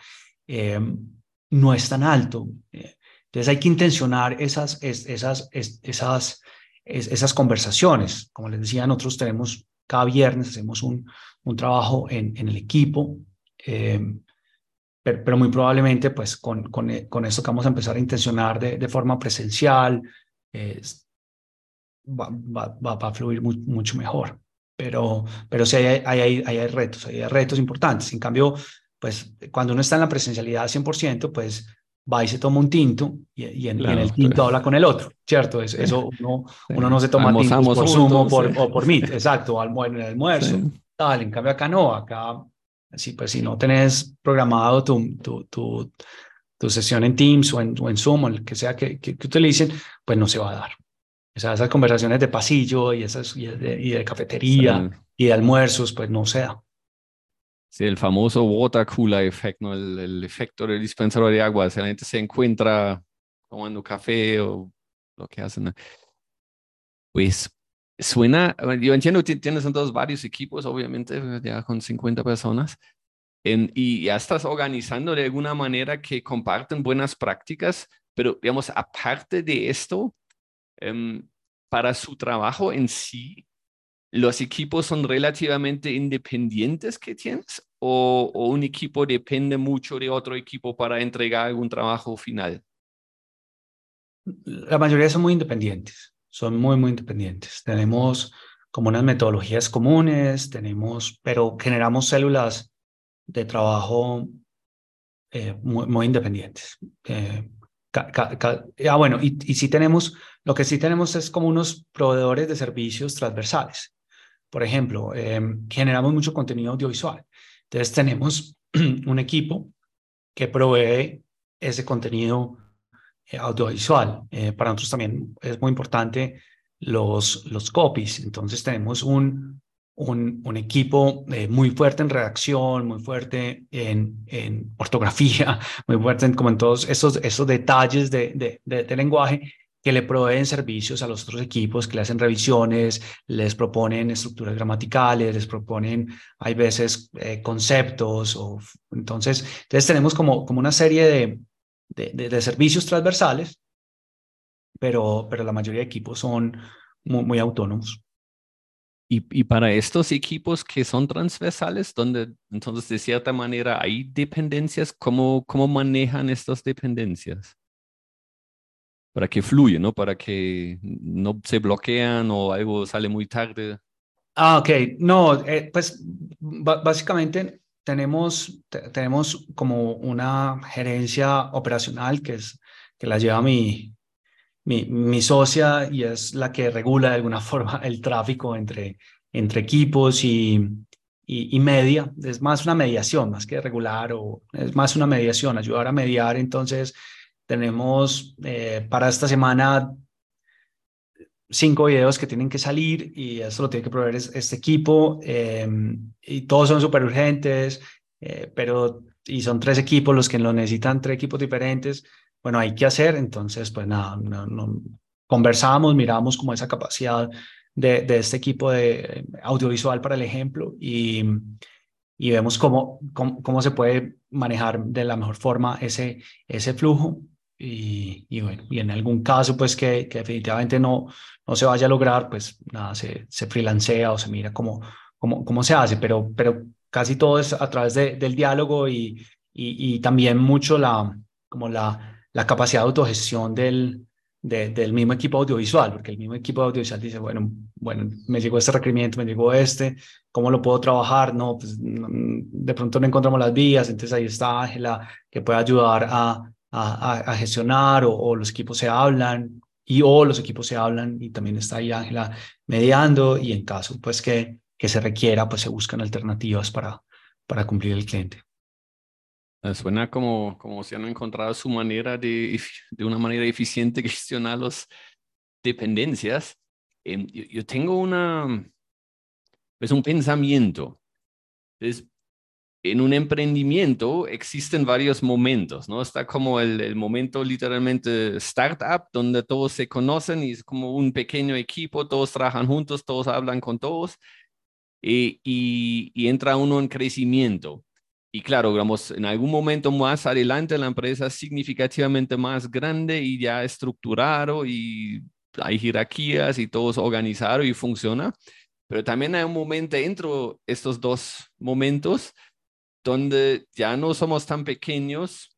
no es tan alto. entonces hay que intencionar esas, esas, esas, esas conversaciones. Como les decía, nosotros tenemos cada viernes, hacemos un, un trabajo en, en el equipo pero, muy probablemente pues con, con, eh, con, esto que vamos a empezar a intencionar de, de forma presencial, va, va, va, a fluir mucho mejor. Pero, pero sí hay, hay, hay, hay, retos, hay retos importantes. En cambio, pues cuando uno está en la presencialidad 100%, pues va y se toma un tinto y, en, el tinto habla con el otro, ¿cierto? Eso, eso uno, uno, no se toma tinto por Zoom o por, o por Meet, exacto, en el almuerzo, tal. En cambio acá no, acá Así pues, si no tenés programado tu, tu, tu, tu sesión en Teams o en, o en Zoom o el que sea que, que, que, utilicen, pues no se va a dar. O sea, esas conversaciones de pasillo y, esas, y, de, y de cafetería sí. y de almuerzos, pues no se da.
Sí, el famoso water cooler effect, ¿no? El, el, efecto del dispensador de agua. Si la gente se encuentra tomando café o lo que hacen. Pues suena, yo entiendo que tienes entonces varios equipos, obviamente, ya con 50 personas, y ya estás organizando de alguna manera que comparten buenas prácticas, pero digamos, aparte de esto, um, para su trabajo en sí, ¿los equipos son relativamente independientes que tienes o, o, un equipo depende mucho de otro equipo para entregar algún trabajo final?
La mayoría son muy independientes, son muy, muy independientes. Tenemos como unas metodologías comunes, tenemos, pero generamos células de trabajo eh, muy, muy, independientes. Eh, ah, bueno, y, y sí tenemos, lo que sí tenemos es como unos proveedores de servicios transversales. Por ejemplo, eh, generamos mucho contenido audiovisual. Entonces tenemos un equipo que provee ese contenido eh, audiovisual. Eh, para nosotros también es muy importante los, los copies. Entonces tenemos un, un, un equipo eh, muy fuerte en redacción, muy fuerte en, en ortografía, muy fuerte en, como en todos esos, esos detalles de, de, de, de lenguaje que le proveen servicios a los otros equipos, que le hacen revisiones, les proponen estructuras gramaticales, les proponen, hay veces, eh, conceptos. O, entonces, entonces, tenemos como, como una serie de, de, de, de, servicios transversales, pero, pero la mayoría de equipos son muy, muy autónomos.
Y, y, para estos equipos que son transversales, donde entonces de cierta manera hay dependencias, ¿cómo, cómo manejan estas dependencias? para que fluya, ¿no? Para que no se bloquean o algo sale muy tarde.
Ah, ok. No, eh, pues básicamente tenemos, tenemos como una gerencia operacional que, es, que la lleva mi, mi, mi socia y es la que regula de alguna forma el tráfico entre, entre equipos y, y, y, media. Es más una mediación, más que regular, o es más una mediación, ayudar a mediar. Entonces, tenemos eh, para esta semana cinco videos que tienen que salir y eso lo tiene que proveer este equipo eh, y todos son súper urgentes, eh, pero y son tres equipos los que lo necesitan, tres equipos diferentes. Bueno, hay que hacer, entonces pues nada, no, no, conversamos, miramos como esa capacidad de, de, este equipo de audiovisual para el ejemplo y, y vemos cómo, cómo, cómo se puede manejar de la mejor forma ese, ese flujo y, y, bueno, y en algún caso pues que, que, definitivamente no, no se vaya a lograr, pues nada, se, se freelancea o se mira cómo, cómo, cómo se hace, pero, pero casi todo es a través de, del diálogo y, y, y, también mucho la, como la, la capacidad de autogestión del, de, del mismo equipo audiovisual, porque el mismo equipo audiovisual dice, bueno, bueno, me llegó este requerimiento, me llegó este, ¿cómo lo puedo trabajar? No, pues de pronto no encontramos las vías, entonces ahí está Ángela que puede ayudar a a, gestionar o, los equipos se hablan y o los equipos se hablan y también está ahí Ángela mediando y en caso pues que, que se requiera pues se buscan alternativas para, para cumplir el cliente.
Suena como, como si han encontrado su manera de, de una manera eficiente gestionar las dependencias. Yo, yo, tengo una, pues un pensamiento. Entonces, en un emprendimiento existen varios momentos, ¿no? Está como el, el, momento literalmente startup, donde todos se conocen y es como un pequeño equipo, todos trabajan juntos, todos hablan con todos y, y, y entra uno en crecimiento. Y claro, digamos, en algún momento más adelante la empresa es significativamente más grande y ya estructurado y hay jerarquías y todo es organizado y funciona. Pero también hay un momento entre estos dos momentos donde ya no somos tan pequeños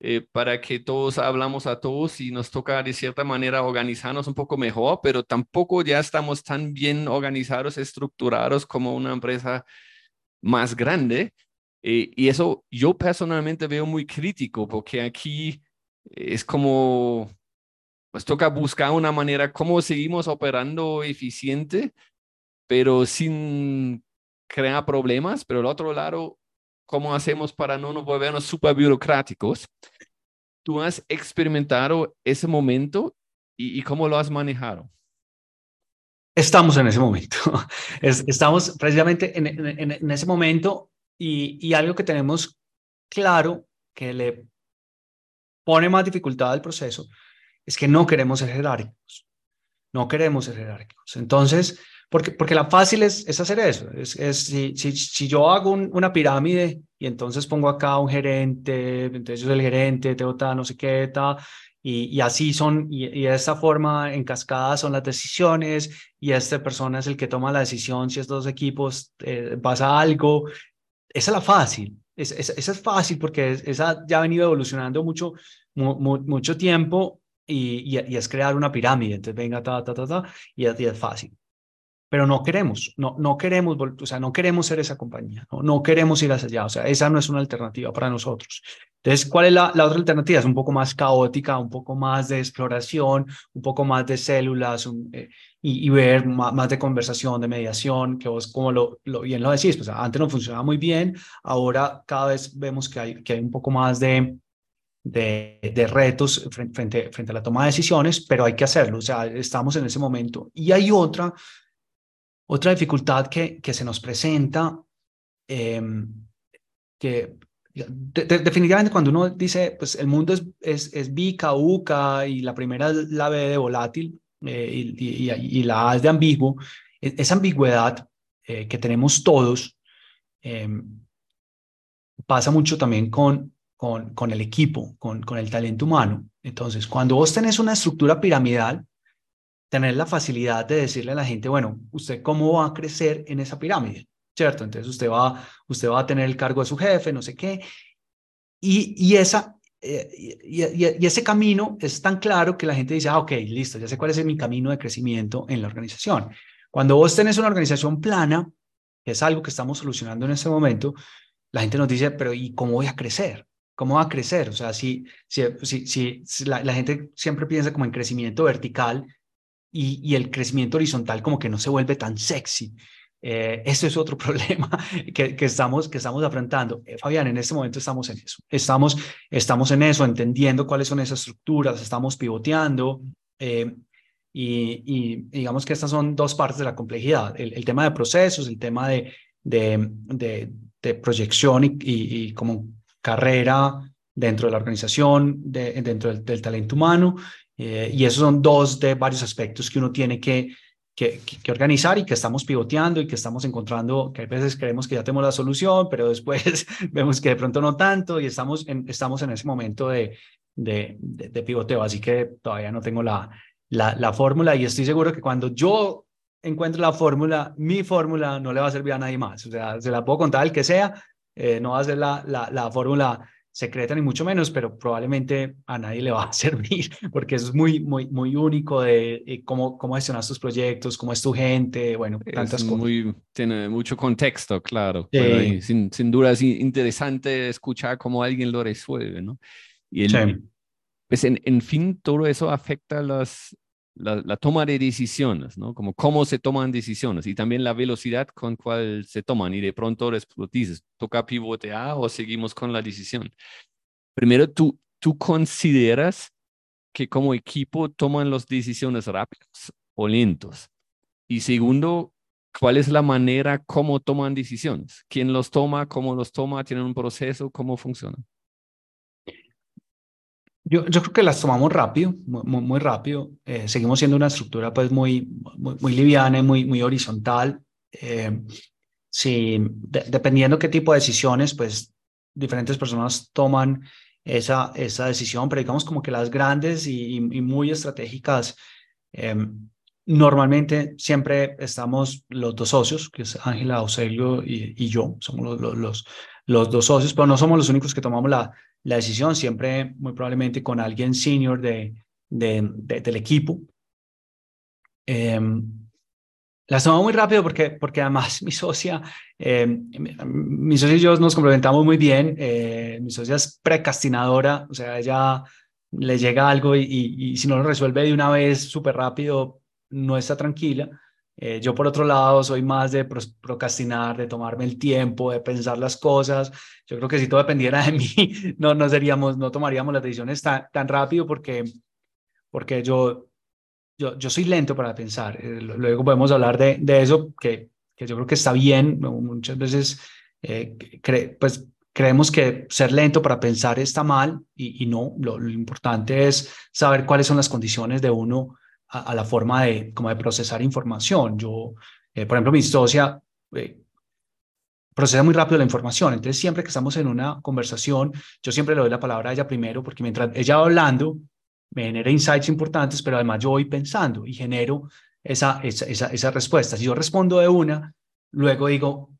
eh, para que todos hablamos a todos y nos toca de cierta manera organizarnos un poco mejor, pero tampoco ya estamos tan bien organizados, estructurados como una empresa más grande. Eh, y eso yo personalmente veo muy crítico porque aquí es como, pues toca buscar una manera cómo seguimos operando eficiente, pero sin crear problemas, pero al otro lado cómo hacemos para no nos volvernos súper burocráticos. ¿Tú has experimentado ese momento y, cómo lo has manejado?
Estamos en ese momento. estamos precisamente en, ese momento y, y, algo que tenemos claro que le pone más dificultad al proceso es que no queremos ser jerárquicos. No queremos ser jerárquicos. Entonces, porque, porque la fácil es, es hacer eso. Es, es si, si, si, yo hago una pirámide y entonces pongo acá un gerente, entonces yo soy el gerente, tengo tal, no sé qué, tal, y, y así son, y, y, de esta forma en cascada son las decisiones, y esta persona es el que toma la decisión si estos equipos eh, pasa algo. Esa es la fácil. Es, esa es fácil porque esa ya ha venido evolucionando mucho, mucho tiempo y, y, es crear una pirámide. Entonces, venga, ta, ta, ta, ta, y es fácil pero no queremos, no, no queremos, o sea, no queremos ser esa compañía, no, no queremos ir hacia allá, o sea, esa no es una alternativa para nosotros. Entonces, ¿cuál es la, la, otra alternativa? Es un poco más caótica, un poco más de exploración, un poco más de células eh, y, y, ver más, más, de conversación, de mediación, que vos como lo, lo bien lo decís, pues antes no funcionaba muy bien, ahora cada vez vemos que hay, que hay un poco más de, de, de, retos frente, frente a la toma de decisiones, pero hay que hacerlo, o sea, estamos en ese momento. Y hay otra otra dificultad que, que se nos presenta, em, que definitivamente cuando uno dice, pues el mundo es, es, es bica, uca, y la primera es la B de volátil eh, y, y, la A es de ambiguo, e, esa ambigüedad eh, que tenemos todos em, pasa mucho también con, con, con el equipo, con, con el talento humano. Entonces, cuando vos tenés una estructura piramidal, tener la facilidad de decirle a la gente, bueno, usted cómo va a crecer en esa pirámide, ¿cierto? Entonces usted va, usted va a tener el cargo de su jefe, no sé qué, y, y esa... Eh, y, y, ese camino es tan claro que la gente dice, ah, ok, listo, ya sé cuál es mi camino de crecimiento en la organización. Cuando vos tenés una organización plana, que es algo que estamos solucionando en este momento, la gente nos dice, pero ¿y cómo voy a crecer? ¿Cómo va a crecer? O sea, si, si, si, si la, la, gente siempre piensa como en crecimiento vertical y, el crecimiento horizontal como que no se vuelve tan sexy. Eh, eso es otro problema que, que, estamos, que estamos afrontando. Eh, Fabián, en este momento estamos en eso. Estamos, estamos en eso, entendiendo cuáles son esas estructuras, estamos pivoteando. Eh, y, y, digamos que estas son dos partes de la complejidad. El, tema de procesos, el tema de, de, de, de proyección y, y, como carrera dentro de la organización, de, dentro del, del talento humano eh, y esos son dos de varios aspectos que uno tiene que, que, que, organizar y que estamos pivoteando y que estamos encontrando, que a veces creemos que ya tenemos la solución, pero después vemos que de pronto no tanto y estamos en, estamos en ese momento de, de, de, pivoteo. Así que todavía no tengo la, la, la fórmula y estoy seguro que cuando yo encuentre la fórmula, mi fórmula no le va a servir a nadie más. O sea, se la puedo contar al que sea, eh, no va a ser la, la, la fórmula secreta ni mucho menos, pero probablemente a nadie le va a servir porque es muy, muy, muy único de eh, cómo, cómo gestionas tus proyectos, cómo es tu gente, bueno, tantas
cosas. Muy, tiene mucho contexto, claro. sin, sin, duda es interesante escuchar cómo alguien lo resuelve, ¿no? Y el, pues en, en fin, todo eso afecta las, la, toma de decisiones, ¿no? Como cómo se toman decisiones y también la velocidad con cual se toman y de pronto dices, toca pivotear o seguimos con la decisión. Primero, tú, tú consideras que como equipo toman las decisiones rápidas o lentos. Y segundo, ¿cuál es la manera cómo toman decisiones? ¿Quién los toma? ¿Cómo los toma? ¿Tienen un proceso? ¿Cómo funciona?
Yo, yo creo que las tomamos rápido, muy, muy rápido. Eh, seguimos siendo una estructura pues muy, muy, muy liviana y muy, muy horizontal. Eh, sí, dependiendo qué tipo de decisiones, pues diferentes personas toman esa, esa decisión, pero digamos como que las grandes y, y muy estratégicas, eh, normalmente siempre estamos los dos socios, que es Ángela, Auxilio y, y yo, somos los, los, los dos socios, pero no somos los únicos que tomamos la, la decisión, siempre muy probablemente con alguien senior de, de, del equipo. Eh, la tomamos muy rápido porque, porque además mi socia, eh, mi socia y yo nos complementamos muy bien. Eh, mi socia es precastinadora, o sea, ella le llega algo y, y si no lo resuelve de una vez súper rápido, no está tranquila. Eh, yo por otro lado soy más de procrastinar, de tomarme el tiempo, de pensar las cosas. Yo creo que si todo dependiera de mí, no, no seríamos, no tomaríamos las decisiones tan, tan rápido porque, porque yo, yo, yo soy lento para pensar. Eh, luego podemos hablar de, de eso, que, que yo creo que está bien. Muchas veces eh, pues creemos que ser lento para pensar está mal y, y no. Lo, lo, importante es saber cuáles son las condiciones de uno a, la forma de, como de procesar información. Yo, eh, por ejemplo, mi socia eh, procesa muy rápido la información, entonces siempre que estamos en una conversación, yo siempre le doy la palabra a ella primero, porque mientras ella va hablando, me genera insights importantes, pero además yo voy pensando y genero esa, esa, esa, esa respuesta. Si yo respondo de una, luego digo,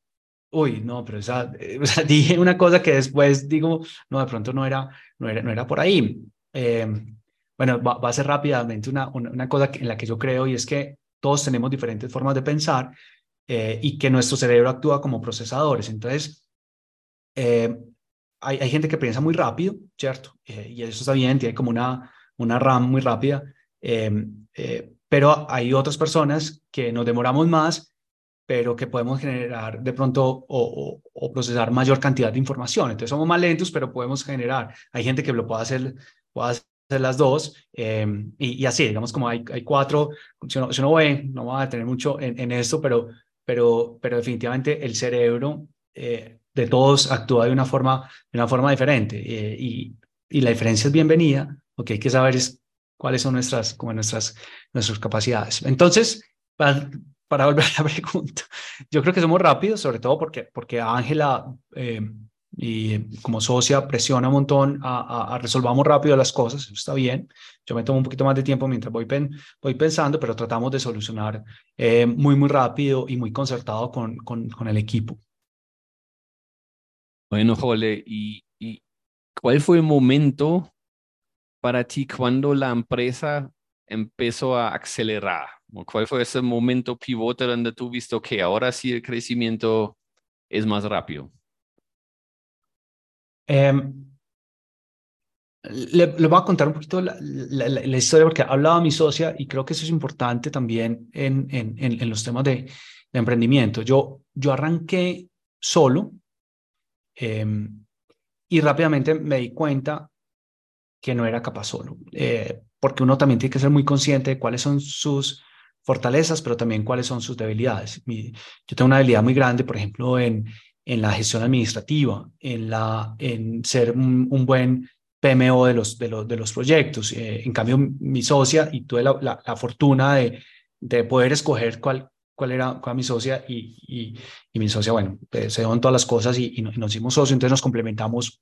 uy, no, pero esa, sea, dije una cosa que después digo, no, de pronto no era, no era, no era por ahí. Eh, bueno, va, a ser rápidamente una, una, cosa en la que yo creo y es que todos tenemos diferentes formas de pensar eh, y que nuestro cerebro actúa como procesadores. Entonces, eh, hay, hay, gente que piensa muy rápido, ¿cierto? Eh, y eso está bien, tiene como una, una RAM muy rápida, pero hay otras personas que nos demoramos más pero que podemos generar de pronto o, o, procesar mayor cantidad de información. Entonces somos más lentos, pero podemos generar. Hay gente que lo puede hacer, puede hacer las dos em, y, así, digamos como hay, hay cuatro, si uno, si uno ve, no va a tener mucho en, en, esto, pero, pero, pero definitivamente el cerebro eh, de todos actúa de una forma, de una forma diferente eh, y, y la diferencia es bienvenida, lo que hay que saber es cuáles son nuestras, como nuestras, nuestras capacidades. Entonces, para, para volver a la pregunta, yo creo que somos rápidos, sobre todo porque, porque Ángela... Eh, y como socia presiona un montón a, a, resolvamos rápido las cosas, eso está bien. Yo me tomo un poquito más de tiempo mientras voy, pen, voy pensando, pero tratamos de solucionar eh, muy, muy rápido y muy concertado con, con, con el equipo.
Bueno, Jole, ¿y, ¿y cuál fue el momento para ti cuando la empresa empezó a acelerar? ¿Cuál fue ese momento pivote donde tú viste que ahora sí el crecimiento es más rápido?
Eh, le, le, voy a contar un poquito la, la, la, historia porque hablaba mi socia y creo que eso es importante también en, en, en, en los temas de, de, emprendimiento. Yo, yo arranqué solo eh, y rápidamente me di cuenta que no era capaz solo, eh, porque uno también tiene que ser muy consciente de cuáles son sus fortalezas, pero también cuáles son sus debilidades. Mi, yo tengo una debilidad muy grande, por ejemplo, en, en la gestión administrativa, en, la, en ser un, un buen PMO de los, de los, de los proyectos. Eh, en cambio, mi socia, y tuve la, la, la fortuna de, de, poder escoger cuál, cuál era cuál mi socia, y, y, y mi socia, bueno, pues, se dieron todas las cosas y, y, nos hicimos socios, entonces nos complementamos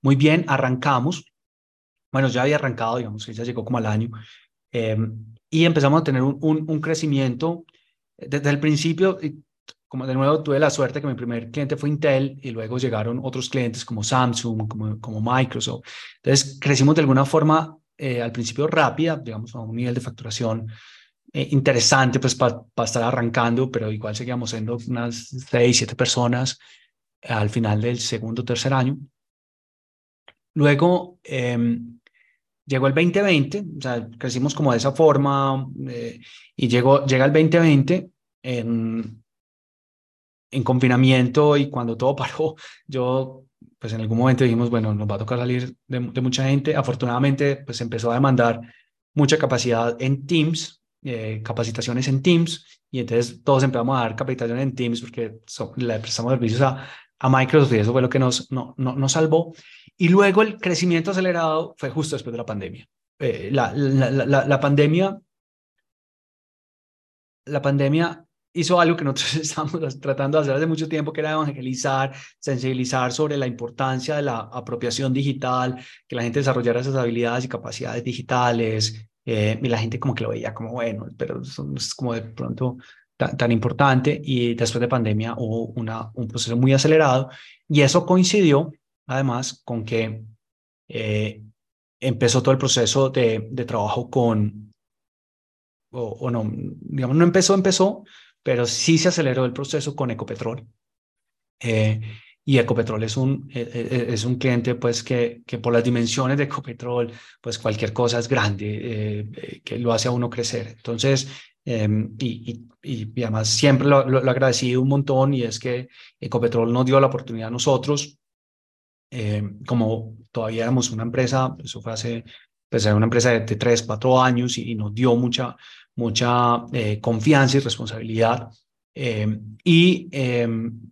muy bien, arrancamos. Bueno, ya había arrancado, digamos, ella llegó como al año, eh, y empezamos a tener un, un, un crecimiento desde el principio, como de nuevo tuve la suerte que mi primer cliente fue Intel y luego llegaron otros clientes como Samsung, como, como Microsoft. Entonces crecimos de alguna forma eh, al principio rápida, digamos a un nivel de facturación eh, interesante pues para pa estar arrancando, pero igual seguíamos siendo unas seis, siete personas al final del segundo, tercer año. Luego eh, llegó el 2020, o sea, crecimos como de esa forma eh, y llegó, llega el 2020 en en confinamiento y cuando todo paró, yo, pues en algún momento dijimos, bueno, nos va a tocar salir de, de mucha gente. Afortunadamente, pues empezó a demandar mucha capacidad en Teams, eh, capacitaciones en Teams, y entonces todos empezamos a dar capacitaciones en Teams porque so, le prestamos servicios a, a Microsoft y eso fue lo que nos, no, no, nos salvó. Y luego el crecimiento acelerado fue justo después de la pandemia. Eh, la, la, la, la pandemia la pandemia hizo algo que nosotros estábamos tratando de hacer hace mucho tiempo, que era evangelizar, sensibilizar sobre la importancia de la apropiación digital, que la gente desarrollara esas habilidades y capacidades digitales, eh, y la gente como que lo veía como, bueno, pero es como de pronto tan, tan importante, y después de pandemia hubo una, un proceso muy acelerado, y eso coincidió además con que eh, empezó todo el proceso de, de trabajo con, o, o no, digamos, no empezó, empezó, pero sí se aceleró el proceso con Ecopetrol. Eh, y Ecopetrol es un, eh, eh, es un cliente pues que, que por las dimensiones de Ecopetrol, pues cualquier cosa es grande, eh, que lo hace a uno crecer. Entonces, Em, y, y, además siempre lo, lo, he agradecido un montón y es que Ecopetrol nos dio la oportunidad a nosotros, em, como todavía éramos una empresa, eso fue hace, pues era una empresa de, tres, cuatro años y, nos dio mucha, mucha eh, confianza y responsabilidad. Em, y,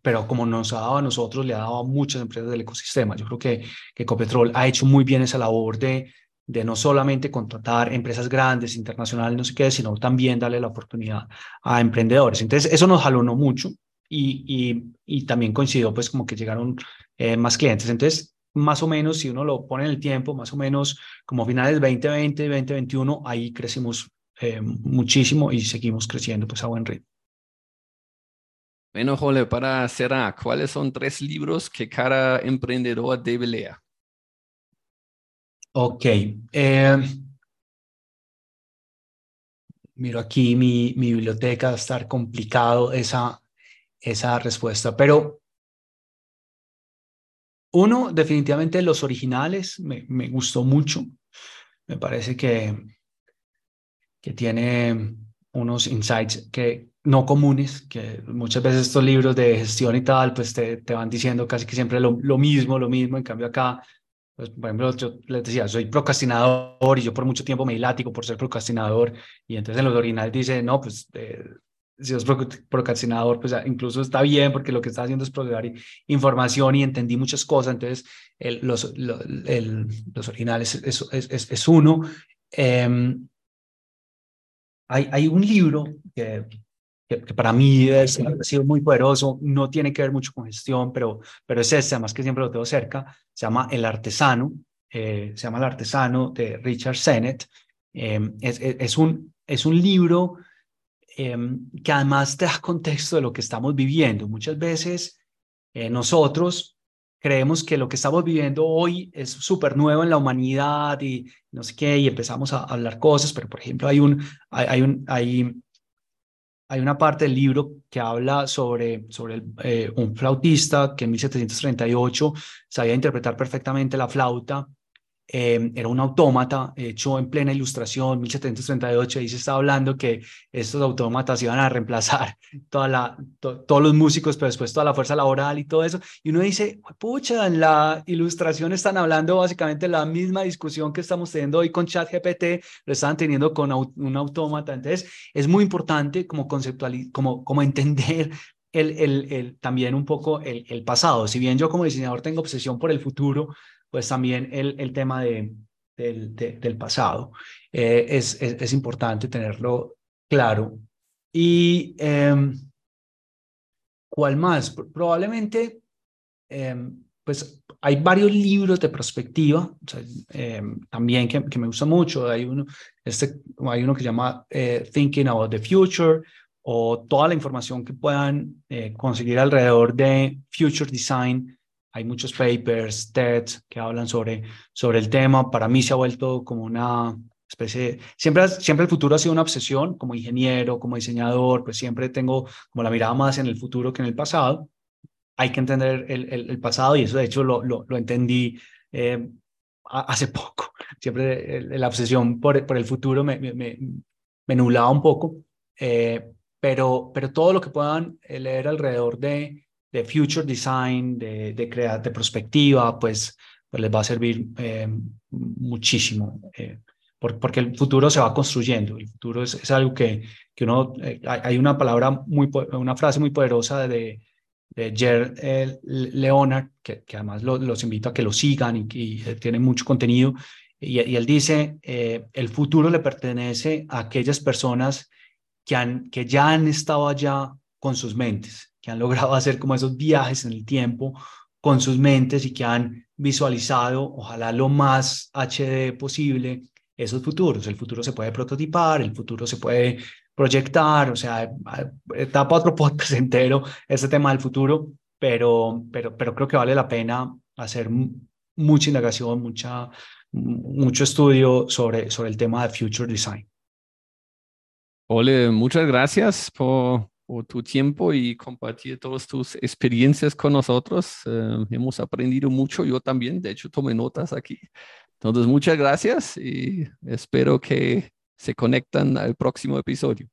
pero como nos ha dado a nosotros, le ha dado a muchas empresas del ecosistema. Yo creo que, que Ecopetrol ha hecho muy bien esa labor de, de no solamente contratar empresas grandes, internacionales, no sé qué, sino también darle la oportunidad a emprendedores. Entonces, eso nos jalonó mucho y, y, y también coincidió pues como que llegaron eh, más clientes. Entonces, más o menos, si uno lo pone en el tiempo, más o menos como finales 2020, 2021, ahí crecimos eh, muchísimo y seguimos creciendo pues a buen ritmo.
Bueno, Jole, para cerrar, ¿cuáles son tres libros que cada emprendedor debe leer?
Ok. Eh, miro aquí mi, mi biblioteca, estar complicado esa, esa respuesta, pero uno, definitivamente los originales, me, me gustó mucho. Me parece que, que tiene unos insights que no comunes, que muchas veces estos libros de gestión y tal, pues te, te van diciendo casi que siempre lo, lo mismo, lo mismo, en cambio acá pues, por ejemplo, yo les decía, soy procrastinador y yo por mucho tiempo me látigo por ser procrastinador. Y entonces en los originales dice, no, pues eh, si es procrastinador, pues incluso está bien porque lo que está haciendo es procesar información y entendí muchas cosas. Entonces, el, los, el, los originales es, es, es uno. Em, hay, hay un libro que que, para mí es, ha sido muy poderoso, no tiene que ver mucho con gestión, pero, pero es este, además que siempre lo tengo cerca, se llama El Artesano, eh, se llama El Artesano de Richard Sennett. Em, es, es, un, es un libro em, que además te da contexto de lo que estamos viviendo. Muchas veces eh, nosotros creemos que lo que estamos viviendo hoy es súper nuevo en la humanidad y no sé qué, y empezamos a hablar cosas, pero por ejemplo hay un, hay, hay un, hay hay una parte del libro que habla sobre, sobre eh, un flautista que en 1738 sabía interpretar perfectamente la flauta Em, era un autómata hecho en plena ilustración, 1738, ahí se está hablando que estos autómatas iban a reemplazar toda la, todos los músicos, pero después toda la fuerza laboral y todo eso. Y uno dice, pucha, en la ilustración están hablando básicamente la misma discusión que estamos teniendo hoy con ChatGPT, lo estaban teniendo con un autómata. Entonces, es muy importante como conceptualizar, como, como entender el, el, el, también un poco el, el pasado. Si bien yo como diseñador tengo obsesión por el futuro, pues también el, el tema de, del, del pasado. Eh, es, es, importante tenerlo claro. Y em, ¿cuál más? Probablemente, em, pues hay varios libros de perspectiva, em, también que, que, me gusta mucho. Hay uno, este, hay uno que llama eh, Thinking About the Future o toda la información que puedan eh, conseguir alrededor de Future Design hay muchos papers, TED, que hablan sobre, sobre el tema. Para mí se ha vuelto como una especie Siempre, siempre el futuro ha sido una obsesión, como ingeniero, como diseñador, pues siempre tengo como la mirada más en el futuro que en el pasado. Hay que entender el, el, pasado y eso de hecho lo, lo, lo entendí eh, hace poco. Siempre la obsesión por, por el futuro me, me, me, nublaba un poco, eh, pero, pero todo lo que puedan leer alrededor de de future design, de, de, crear, de perspectiva, pues, pues les va a servir eh, muchísimo, eh, porque el futuro se va construyendo, el futuro es, es algo que, que uno, eh, hay una palabra, muy, una frase muy poderosa de, de Jer Leonard, que, que además los invito a que lo sigan y, que tiene mucho contenido, y, y él dice, el futuro le pertenece a aquellas personas que, han, que ya han estado allá con sus mentes, que han logrado hacer como esos viajes en el tiempo con sus mentes y que han visualizado, ojalá lo más HD posible, esos futuros. El futuro se puede prototipar, el futuro se puede proyectar, o sea, tapa otro podcast entero ese tema del futuro, pero, pero, pero creo que vale la pena hacer mucha indagación, mucha, mucho estudio sobre, sobre el tema de Future Design.
Ole, muchas gracias por por tu tiempo y compartir todas tus experiencias con nosotros. Eh, hemos aprendido mucho, yo también, de hecho tomé notas aquí. Entonces, muchas gracias y espero que se conectan al próximo episodio.